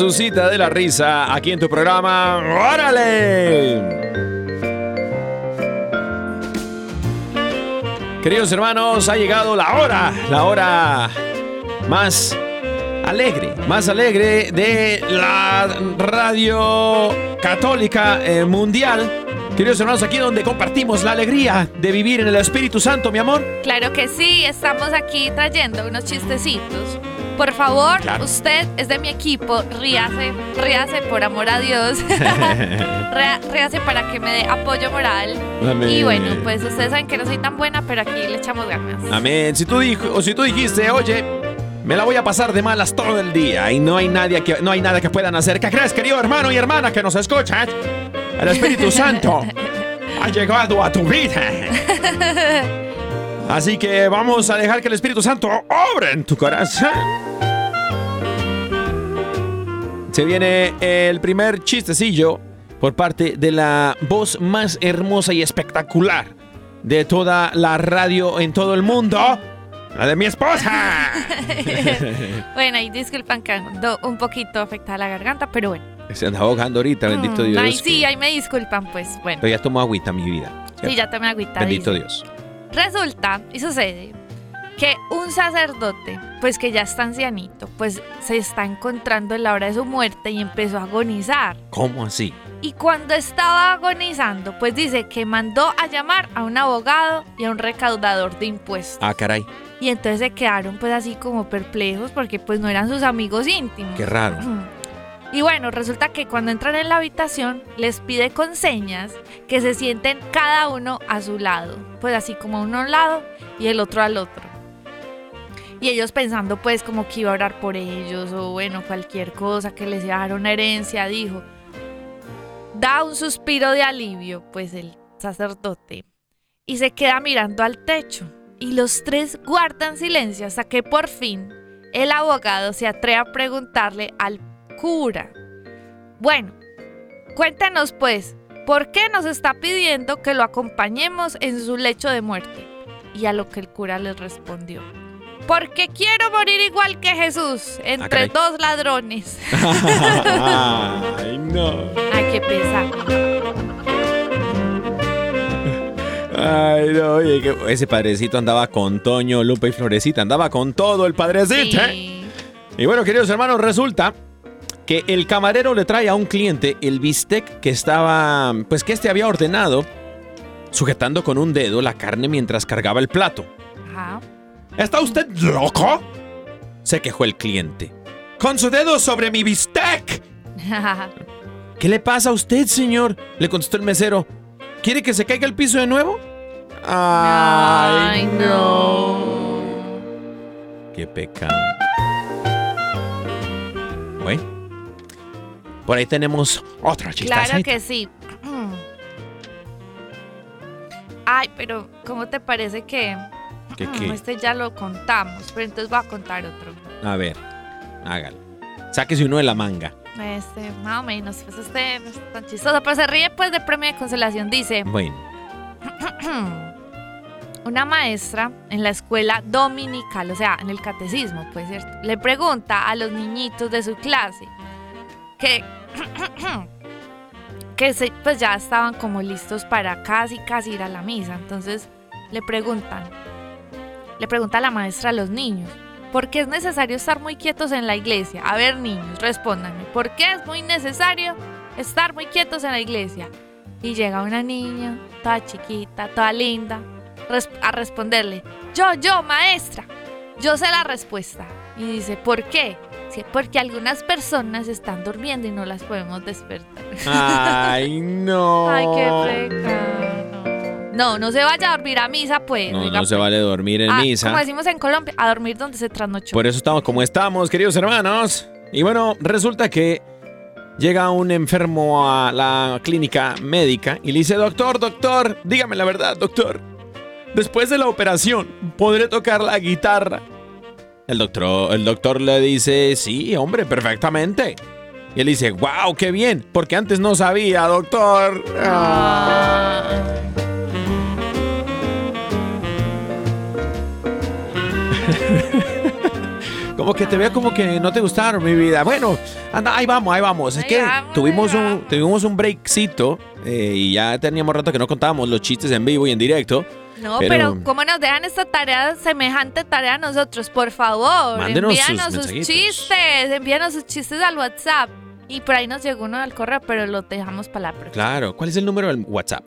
Resucita de la risa aquí en tu programa. ¡Órale! Queridos hermanos, ha llegado la hora, la hora más alegre, más alegre de la radio católica eh, mundial. Queridos hermanos, aquí donde compartimos la alegría de vivir en el Espíritu Santo, mi amor. Claro que sí, estamos aquí trayendo unos chistecitos. Por favor, Claro. usted es de mi equipo, ríase, ríase por amor a Dios. <laughs> Ría- ríase para que me dé apoyo moral. Amén. Y bueno, pues ustedes saben que no soy tan buena, pero aquí le echamos ganas. Amén. Si tú, dijo, o si tú dijiste, oye, me la voy a pasar de malas todo el día y no hay, nadie que, no hay nada que puedan hacer. ¿Qué crees, querido hermano y hermana que nos escuchas? El Espíritu <laughs> Santo ha llegado a tu vida. <laughs> Así que vamos a dejar que el Espíritu Santo obre en tu corazón. Se viene el primer chistecillo por parte de la voz más hermosa y espectacular de toda la radio en todo el mundo. La de mi esposa. <laughs> bueno, y disculpan que ando un poquito afectada la garganta, pero bueno. Se anda ahogando ahorita, bendito Mm, Dios. Ay, sí, ahí me disculpan, pues bueno. Pero ya tomo agüita, mi vida. Sí, ya tomé agüita. Bendito dice. Dios. Resulta y sucede que un sacerdote, pues que ya está ancianito, pues se está encontrando en la hora de su muerte y empezó a agonizar. ¿Cómo así? Y cuando estaba agonizando, pues dice que mandó a llamar a un abogado y a un recaudador de impuestos. Ah, caray. Y entonces se quedaron pues así como perplejos porque pues no eran sus amigos íntimos. Qué raro. <clears throat> Y bueno, resulta que cuando entran en la habitación les pide con señas que se sienten cada uno a su lado, pues así como uno a un lado y el otro al otro. Y ellos pensando pues como que iba a orar por ellos o bueno, cualquier cosa que les iba a dar una herencia, dijo. Da un suspiro de alivio, pues el sacerdote, y se queda mirando al techo. Y los tres guardan silencio hasta que por fin el abogado se atreve a preguntarle al cura. Bueno, cuéntanos pues, ¿por qué nos está pidiendo que lo acompañemos en su lecho de muerte? Y a lo que el cura les respondió. Porque quiero morir igual que Jesús, entre caray. dos ladrones. <laughs> Ay, no. Ay, qué pesa. Ay, no, oye, que ese padrecito andaba con Toño, Lupe y Florecita, andaba con todo el padrecito. ¿eh? Sí. Y bueno, queridos hermanos, resulta que el camarero le trae a un cliente el bistec que estaba, pues que este había ordenado, sujetando con un dedo la carne mientras cargaba el plato. Ajá. ¿Está usted loco? Se quejó el cliente. Con su dedo sobre mi bistec. <laughs> ¿Qué le pasa a usted, señor? Le contestó el mesero. ¿Quiere que se caiga el piso de nuevo? Ay, no. Qué pecado. Bueno. Por ahí tenemos otra chistaza. Claro que sí. <clears throat> Ay, pero ¿cómo te parece que ¿Qué, qué? este ya lo contamos? Pero entonces voy a contar otro. A ver, hágalo. Sáquese uno de la manga. Este, más o menos, pues este no es tan chistoso, pero se ríe pues de premio de consolación. Dice, Bueno, <clears throat> una maestra en la escuela dominical, o sea, en el catecismo, pues cierto, le pregunta a los niñitos de su clase que, <clears throat> que se- pues ya estaban como listos para casi, casi ir a la misa. Entonces le preguntan, le pregunta la maestra a los niños, ¿por qué es necesario estar muy quietos en la iglesia? A ver, niños, respóndanme, ¿por qué es muy necesario estar muy quietos en la iglesia? Y llega una niña, toda chiquita, toda linda, a responderle, yo, yo, maestra, yo sé la respuesta. Y dice, ¿por qué? Sí, porque algunas personas están durmiendo y no las podemos despertar. Ay, <laughs> no. Ay, qué pecado. No, no se vaya a dormir a misa, pues. No, oiga, no se pues. vale dormir en Ah, misa. Como decimos en Colombia, a dormir donde se trasnochó. Por eso estamos como estamos, queridos hermanos. Y bueno, resulta que llega un enfermo a la clínica médica y le dice, doctor, doctor, dígame la verdad, doctor. Después de la operación, ¿podré tocar la guitarra? El doctor, el doctor le dice, sí, hombre, perfectamente. Y él dice, wow, qué bien, porque antes no sabía, doctor. Ah. <laughs> Como que te veo como que no te gustaron, mi vida. Bueno, anda, ahí vamos, ahí vamos. Es Ahí que vamos, tuvimos un, tuvimos un breakcito eh, y ya teníamos rato que no contábamos los chistes en vivo y en directo. No, Pero- pero, ¿cómo nos dejan esta tarea, semejante tarea a nosotros? Por favor, sus envíanos sus, chistes, envíanos sus chistes al WhatsApp. Y por ahí nos llegó uno al correo, pero lo dejamos para la próxima. Claro, ¿cuál es el número del WhatsApp?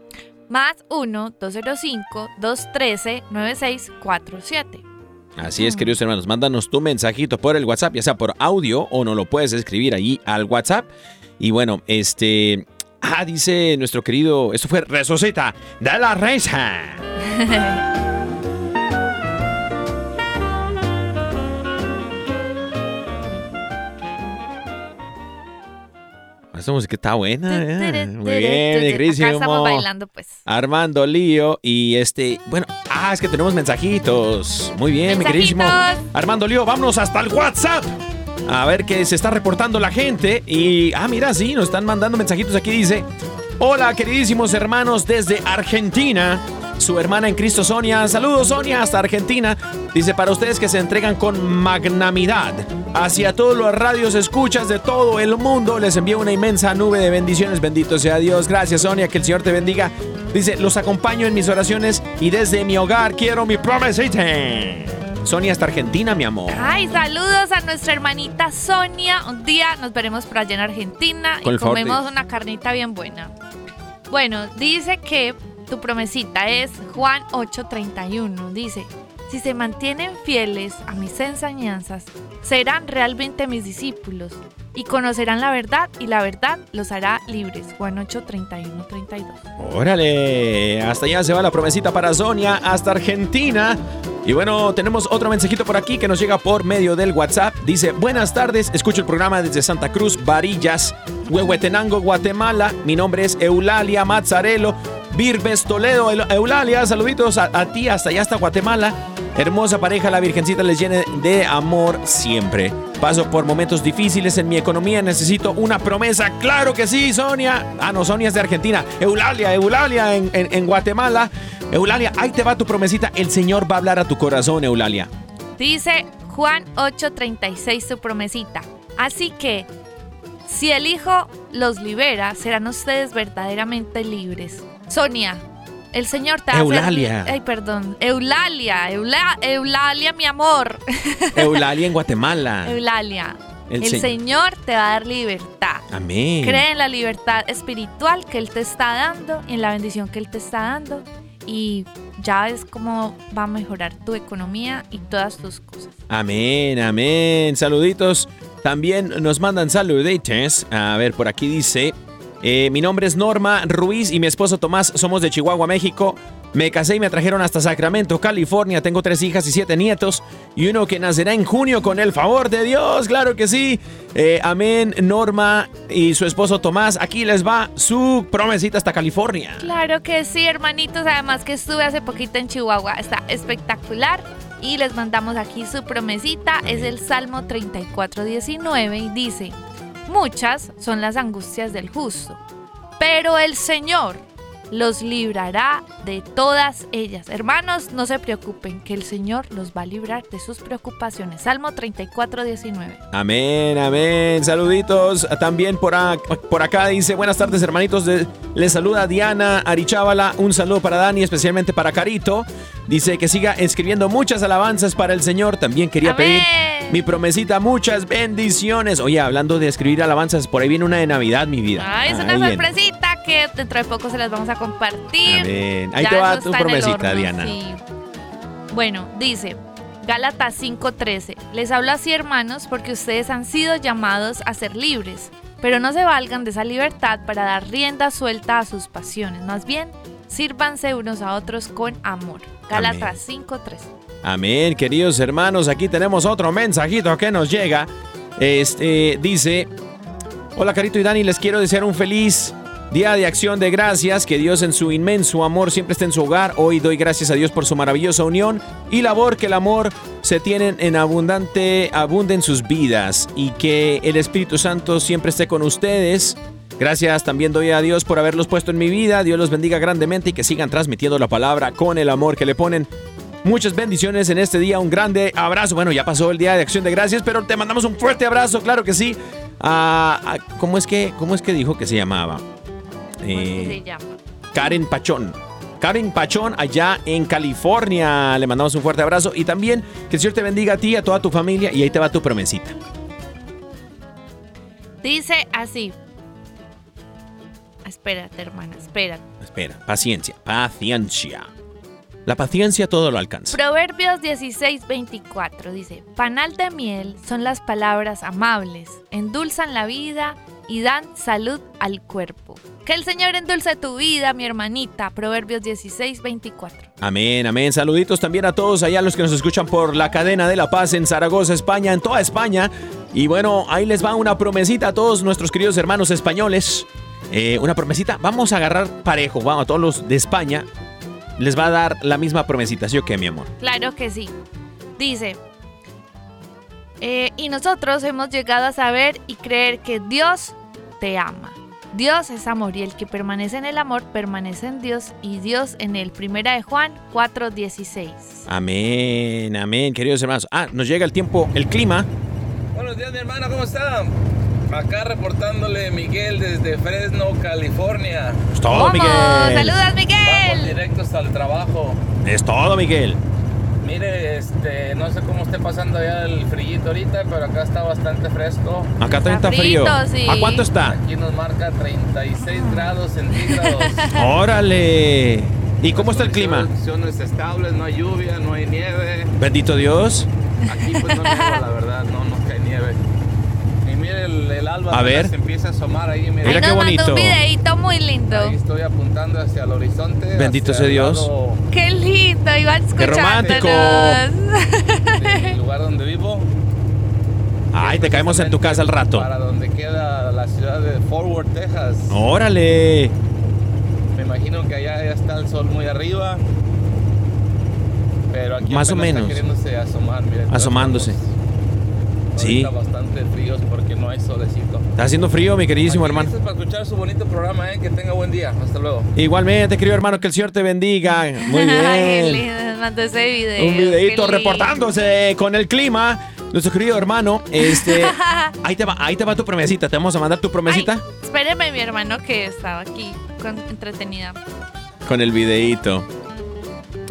Más 1-205-213-9647. Así es, queridos hermanos, mándanos tu mensajito por el WhatsApp, ya sea por audio o no lo puedes escribir ahí al WhatsApp. Y bueno, este... Ah, dice nuestro querido... Esto fue Resucita de la Reza. <laughs> Esta música está buena. ¿eh? Muy bien, Acá estamos bailando, pues. Armando Lío y este, bueno, ah, es que tenemos mensajitos. Muy bien, mi queridísimo. Armando Lío, vámonos hasta el WhatsApp. A ver qué se está reportando la gente. Y, ah, mira, sí, nos están mandando mensajitos aquí. Dice, hola, queridísimos hermanos desde Argentina. Su hermana en Cristo, Sonia. Saludos, Sonia, hasta Argentina. Dice, para ustedes que se entregan con magnanimidad hacia todos los radios escuchas de todo el mundo, les envío una inmensa nube de bendiciones. Bendito sea Dios. Gracias, Sonia, que el Señor te bendiga. Dice, los acompaño en mis oraciones y desde mi hogar quiero mi promesita. Sonia hasta Argentina, mi amor. Ay, saludos a nuestra hermanita Sonia. Un día nos veremos por allá en Argentina Con y de comemos una carnita bien buena. Bueno, dice que tu promesita es Juan 8:31. Dice, si se mantienen fieles a mis enseñanzas, serán realmente mis discípulos y conocerán la verdad y la verdad los hará libres. Juan 8:31, 32. Órale, hasta allá se va la promesita para Sonia, hasta Argentina. Y bueno, tenemos otro mensajito por aquí que nos llega por medio del WhatsApp. Dice, buenas tardes, escucho el programa desde Santa Cruz, Varillas, Huehuetenango, Guatemala. Mi nombre es Eulalia Mazzarello, Virbes Toledo. Eu- Eulalia, saluditos a, ti hasta allá, hasta Guatemala. Hermosa pareja, la Virgencita les llene de amor siempre. Paso por momentos difíciles en mi economía, necesito una promesa. Claro que sí, Sonia. Ah, no, Sonia es de Argentina. Eulalia, Eulalia en, en- en Guatemala. Eulalia, ahí te va tu promesita. El Señor va a hablar a tu corazón, Eulalia. Dice Juan 8:36 su promesita. Así que, si el Hijo los libera, serán ustedes verdaderamente libres. Sonia, el Señor hacer- Eulalia. Ay, perdón. Eulalia. Eula- Eulalia, mi amor. <laughs> Eulalia en Guatemala. Eulalia. El El, se- Señor te va a dar libertad. Amén. Cree en la libertad espiritual que Él te está dando y en la bendición que Él te está dando. Y ya ves cómo va a mejorar tu economía y todas tus cosas. Amén, amén. Saluditos. También nos mandan saluditos. A ver, por aquí dice, eh, mi nombre es Norma Ruiz y mi esposo Tomás somos de Chihuahua, México. Me casé y me trajeron hasta Sacramento, California. Tengo tres hijas y siete nietos y uno que nacerá en junio con el favor de Dios. Claro que sí. Eh, amén, Norma y su esposo Tomás. Aquí les va su promesita hasta California. Claro que sí, hermanitos. Además que estuve hace poquito en Chihuahua. Está espectacular. Y les mandamos aquí su promesita. Es el Salmo 34, 19 y dice, muchas son las angustias del justo, pero el Señor los librará de todas ellas. Hermanos, no se preocupen, que el Señor los va a librar de sus preocupaciones. Salmo 34, 19. Amén, amén. Saluditos. También por, por acá dice, buenas tardes hermanitos. Les saluda Diana Arichábala. Un saludo para Dani, especialmente para Carito. Dice que siga escribiendo muchas alabanzas para el Señor. También quería Amén. pedir mi promesita, muchas bendiciones. Oye, hablando de escribir alabanzas, por ahí viene una de Navidad, mi vida. Ay, es una sorpresita que dentro de poco se las vamos a compartir. Amén. Ahí Ya te va tu promesita, Diana. sí. Bueno, dice Gálatas 5:13. Les hablo así, hermanos, porque ustedes han sido llamados a ser libres, pero no se valgan de esa libertad para dar rienda suelta a sus pasiones. Más bien, sírvanse unos a otros con amor. Gálatas 5:13. Amén, queridos hermanos. Aquí tenemos otro mensajito que nos llega. Este dice: Hola, Carito y Dani, les quiero desear un feliz día de acción de gracias. Que Dios, en su inmenso amor, siempre esté en su hogar. Hoy doy gracias a Dios por su maravillosa unión y labor. Que el amor se tienen en abundante, abunde en sus vidas y que el Espíritu Santo siempre esté con ustedes. Gracias también doy a Dios por haberlos puesto en mi vida. Dios los bendiga grandemente y que sigan transmitiendo la palabra con el amor que le ponen. Muchas bendiciones en este día, un grande abrazo. Bueno, ya pasó el día de acción de gracias, pero te mandamos un fuerte abrazo, claro que sí. Ah, ah, ¿cómo, es que, ¿Cómo es que dijo que se llamaba? ¿Cómo es que Eh, se llama? Karen Pachón. Karen Pachón, allá en California. Le mandamos un fuerte abrazo y también que el Señor te bendiga a ti, a toda tu familia. Y ahí te va tu promesita. Dice así. Espérate, hermana, espérate. Espera, paciencia, paciencia. La paciencia todo lo alcanza. Proverbios 16, 24 dice, Panal de miel son las palabras amables, endulzan la vida y dan salud al cuerpo. Que el Señor endulce tu vida, mi hermanita. Proverbios 16, 24. Amén, amén. Saluditos también a todos allá los que nos escuchan por la cadena de La Paz en Zaragoza, España, en toda España. Y bueno, ahí les va una promesita a todos nuestros queridos hermanos españoles. Eh, una promesita, vamos a agarrar parejo, vamos a todos los de España. Les va a dar la misma promesita, ¿sí o qué, mi amor? Claro que sí. Dice, eh, y nosotros hemos llegado a saber y creer que Dios te ama. Dios es amor y el que permanece en el amor permanece en Dios y Dios en él. Primera de Juan 4:16. Amén, amén, queridos hermanos. Ah, nos llega el tiempo, el clima. Buenos días, mi hermana, ¿cómo está? Acá reportándole Miguel desde Fresno, California. Es todo, ¡Vamos! Miguel. ¡Saludos, Vamos Miguel! directos al trabajo. Es todo, Miguel. Mire, este, no sé cómo esté pasando allá el frillito ahorita, pero acá está bastante fresco. Acá Está está frío. sí. ¿A cuánto está? Aquí nos marca 36 grados centígrados. <laughs> Órale. ¿Y cómo está el clima? Condiciones estables, no hay lluvia, no hay nieve. Bendito Dios. Aquí pues no nieva, la verdad, no nos cae nieve. Y mire el, el alba A ver. se empieza a asomar ahí, mire. Mira Ahí qué bonito. un videito muy lindo. Ahí estoy apuntando hacia el horizonte. Bendito sea el Dios. lado ¡Qué lindo! Iván Qué romántico. del lugar donde vivo. Ay, te caemos en tu casa al rato. Para donde queda la ciudad de Fort Worth, Texas. Órale. Me imagino que allá ya está el sol muy arriba. Pero aquí Más o menos. Está queriéndose asomar, mire, todavía Asomándose. estamos Sí. ahorita bastante fríos porque no hay solecito. Está haciendo frío, mi queridísimo Aquí hermano. listos para escuchar su bonito programa, ¿eh? Que tenga buen día. Hasta luego. Igualmente, querido hermano, que el Señor te bendiga. Muy <laughs> Ay, bien. lindo, nos mandó ese video. Un videito lindo. reportándose con el clima. Nuestro querido hermano, este, <laughs> ahí te va, ahí te va tu promesita. Te vamos a mandar tu promesita. Ay, espéreme, mi hermano, que estaba aquí con, entretenida. con el videíto.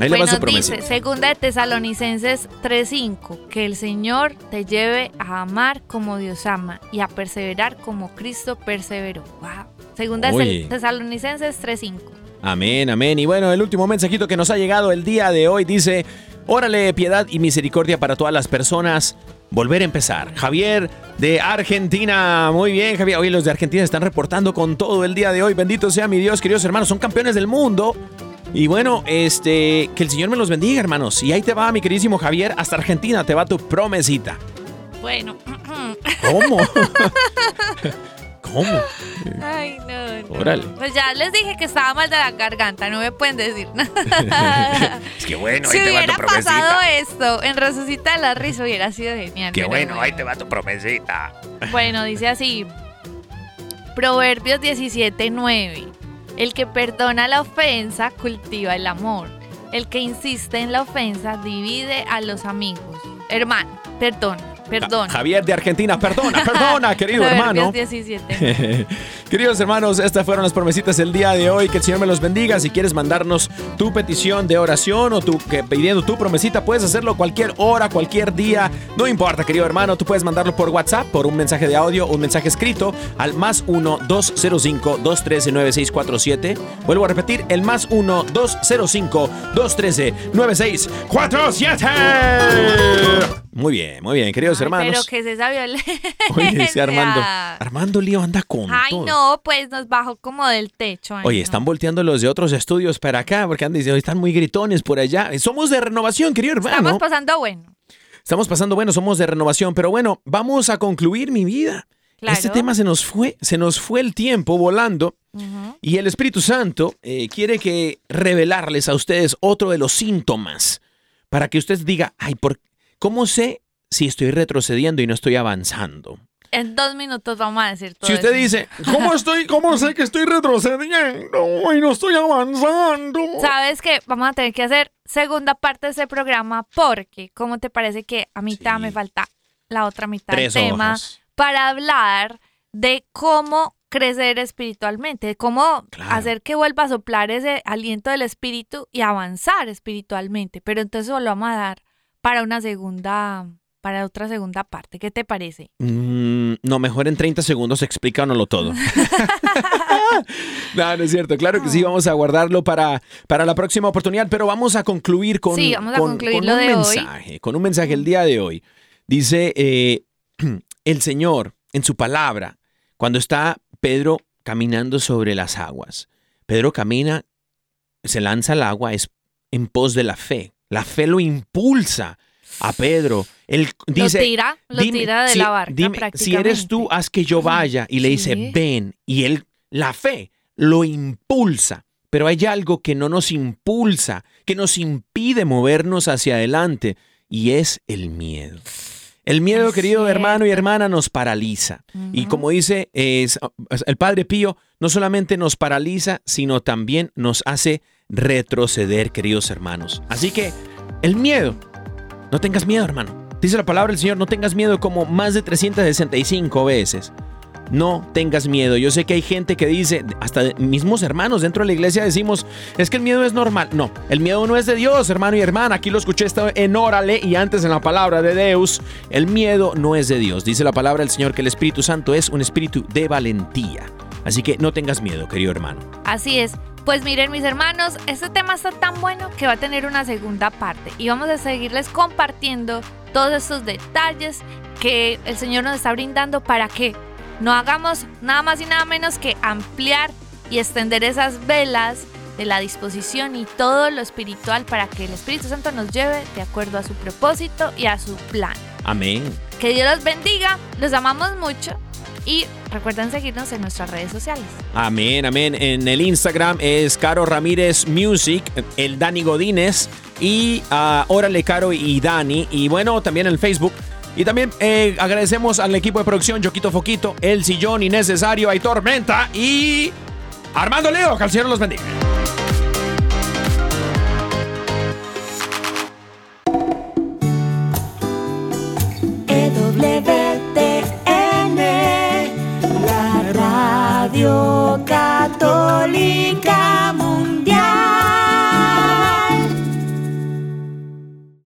Ahí le va Bueno, su promesa. dice, segunda de Tesalonicenses 3.5, que el Señor te lleve a amar como Dios ama y a perseverar como Cristo perseveró. Wow. Segunda de Oye. Tesalonicenses 3.5. Amén, amén. Y bueno, el último mensajito que nos ha llegado el día de hoy dice, órale, piedad y misericordia para todas las personas. Volver a empezar. Javier de Argentina. Muy bien, Javier. Hoy los de Argentina están reportando con todo el día de hoy. Bendito sea mi Dios, queridos hermanos. Son campeones del mundo. Y bueno, este, que el Señor me los bendiga, hermanos. Y ahí te va, mi queridísimo Javier. Hasta Argentina te va tu promesita. Bueno. ¿Cómo? <laughs> ¿Cómo? Ay, no, no. Órale. Pues ya les dije que estaba mal de la garganta, no me pueden decir nada. <laughs> Es que bueno, si hubiera pasado esto en Resucita la Risa hubiera sido genial. Qué pero bueno, ahí te va tu promesita. Bueno, dice así. Proverbios 17:9. El que perdona la ofensa cultiva el amor. El que insiste en la ofensa divide a los amigos. Hermano, perdón, perdón. Javier de Argentina, perdona, <laughs> perdona, querido hermano. 17. <laughs> Queridos hermanos, estas fueron las promesitas del día de hoy. Que el Señor me los bendiga. Si quieres mandarnos tu petición de oración o tu, que, pidiendo tu promesita, puedes hacerlo cualquier hora, cualquier día. No importa, querido hermano. Tú puedes mandarlo por WhatsApp, por un mensaje de audio, un mensaje escrito al más 1-205-213-9647. Vuelvo a repetir, el más 1-205-213-9647. Muy bien, muy bien, queridos hermanos. Pero que es esa violencia. Oye, ese <laughs> Armando. Armando Lío anda con Ay, todo. no, pues nos bajó como del techo. ay, Oye, no. están volteando los de otros estudios para acá, porque andan diciendo, están muy gritones por allá. Somos de renovación, querido hermano. Estamos pasando bueno. Estamos pasando bueno, somos de renovación, pero bueno, vamos a concluir mi vida. Claro. Este tema se nos fue, se nos fue el tiempo volando y el Espíritu Santo eh, quiere que revelarles a ustedes otro de los síntomas para que usted diga, ay, ¿por ¿cómo sé si estoy retrocediendo y no estoy avanzando? En dos minutos vamos a decir todo Si usted eso. dice, ¿cómo <laughs> estoy, cómo sé que estoy retrocediendo y no estoy avanzando? Sabes que vamos a tener que hacer segunda parte de este programa porque, ¿cómo te parece que a mitad Sí. me falta la otra mitad Tres del tema hojas. para hablar de cómo crecer espiritualmente, de cómo Claro. hacer que vuelva a soplar ese aliento del espíritu y avanzar espiritualmente? Pero entonces lo vamos a dar para una segunda, para otra segunda parte. ¿Qué te parece? Mm, no, mejor en 30 segundos explícanoslo todo. <laughs> no, no es cierto. Claro que sí, vamos a guardarlo para, para la próxima oportunidad, pero vamos a concluir con, Sí, vamos a con- concluir con lo un de hoy. mensaje. Con un mensaje el día de hoy. Dice eh, <clears throat> el Señor en su palabra, cuando está Pedro caminando sobre las aguas. Pedro camina, se lanza al agua, es en pos de la fe. La fe lo impulsa a Pedro. Él dice, lo tira, lo Dime, tira de si- la barca dime, si eres tú, haz que yo vaya. Y le dice, ven. Y él, la fe, lo impulsa. Pero hay algo que no nos impulsa, que nos impide movernos hacia adelante, y es el miedo. El miedo, Es querido hermano y hermana, nos paraliza. Y como dice es- el Padre Pío, no solamente nos paraliza, sino también nos hace retroceder, queridos hermanos. Así que el miedo, no tengas miedo, hermano. Dice la palabra del Señor, no tengas miedo como más de 365 veces. No tengas miedo. Yo sé que hay gente que dice, hasta mismos hermanos dentro de la iglesia decimos, es que el miedo es normal. No, el miedo no es de Dios, hermano y hermana. Aquí lo escuché en Órale y antes en la palabra de Deus. El miedo no es de Dios. Dice la palabra del Señor que el Espíritu Santo es un espíritu de valentía. Así que no tengas miedo, querido hermano. Así es. Pues miren mis hermanos, este tema está tan bueno que va a tener una segunda parte y vamos a seguirles compartiendo todos estos detalles que el Señor nos está brindando para que no hagamos nada más y nada menos que ampliar y extender esas velas de la disposición y todo lo espiritual para que el Espíritu Santo nos lleve de acuerdo a su propósito y a su plan. Amén. Que Dios los bendiga, los amamos mucho y recuerden seguirnos en nuestras redes sociales. Amén, amén. En el Instagram es Caro Ramírez Music, el Dani Godínez y ah, Órale Caro y Dani. Y bueno, también en el Facebook. Y también eh, agradecemos al equipo de producción, Yoquito Foquito, El Sillón Innecesario, Hay Tormenta y Armando Leo. Que los bendiga.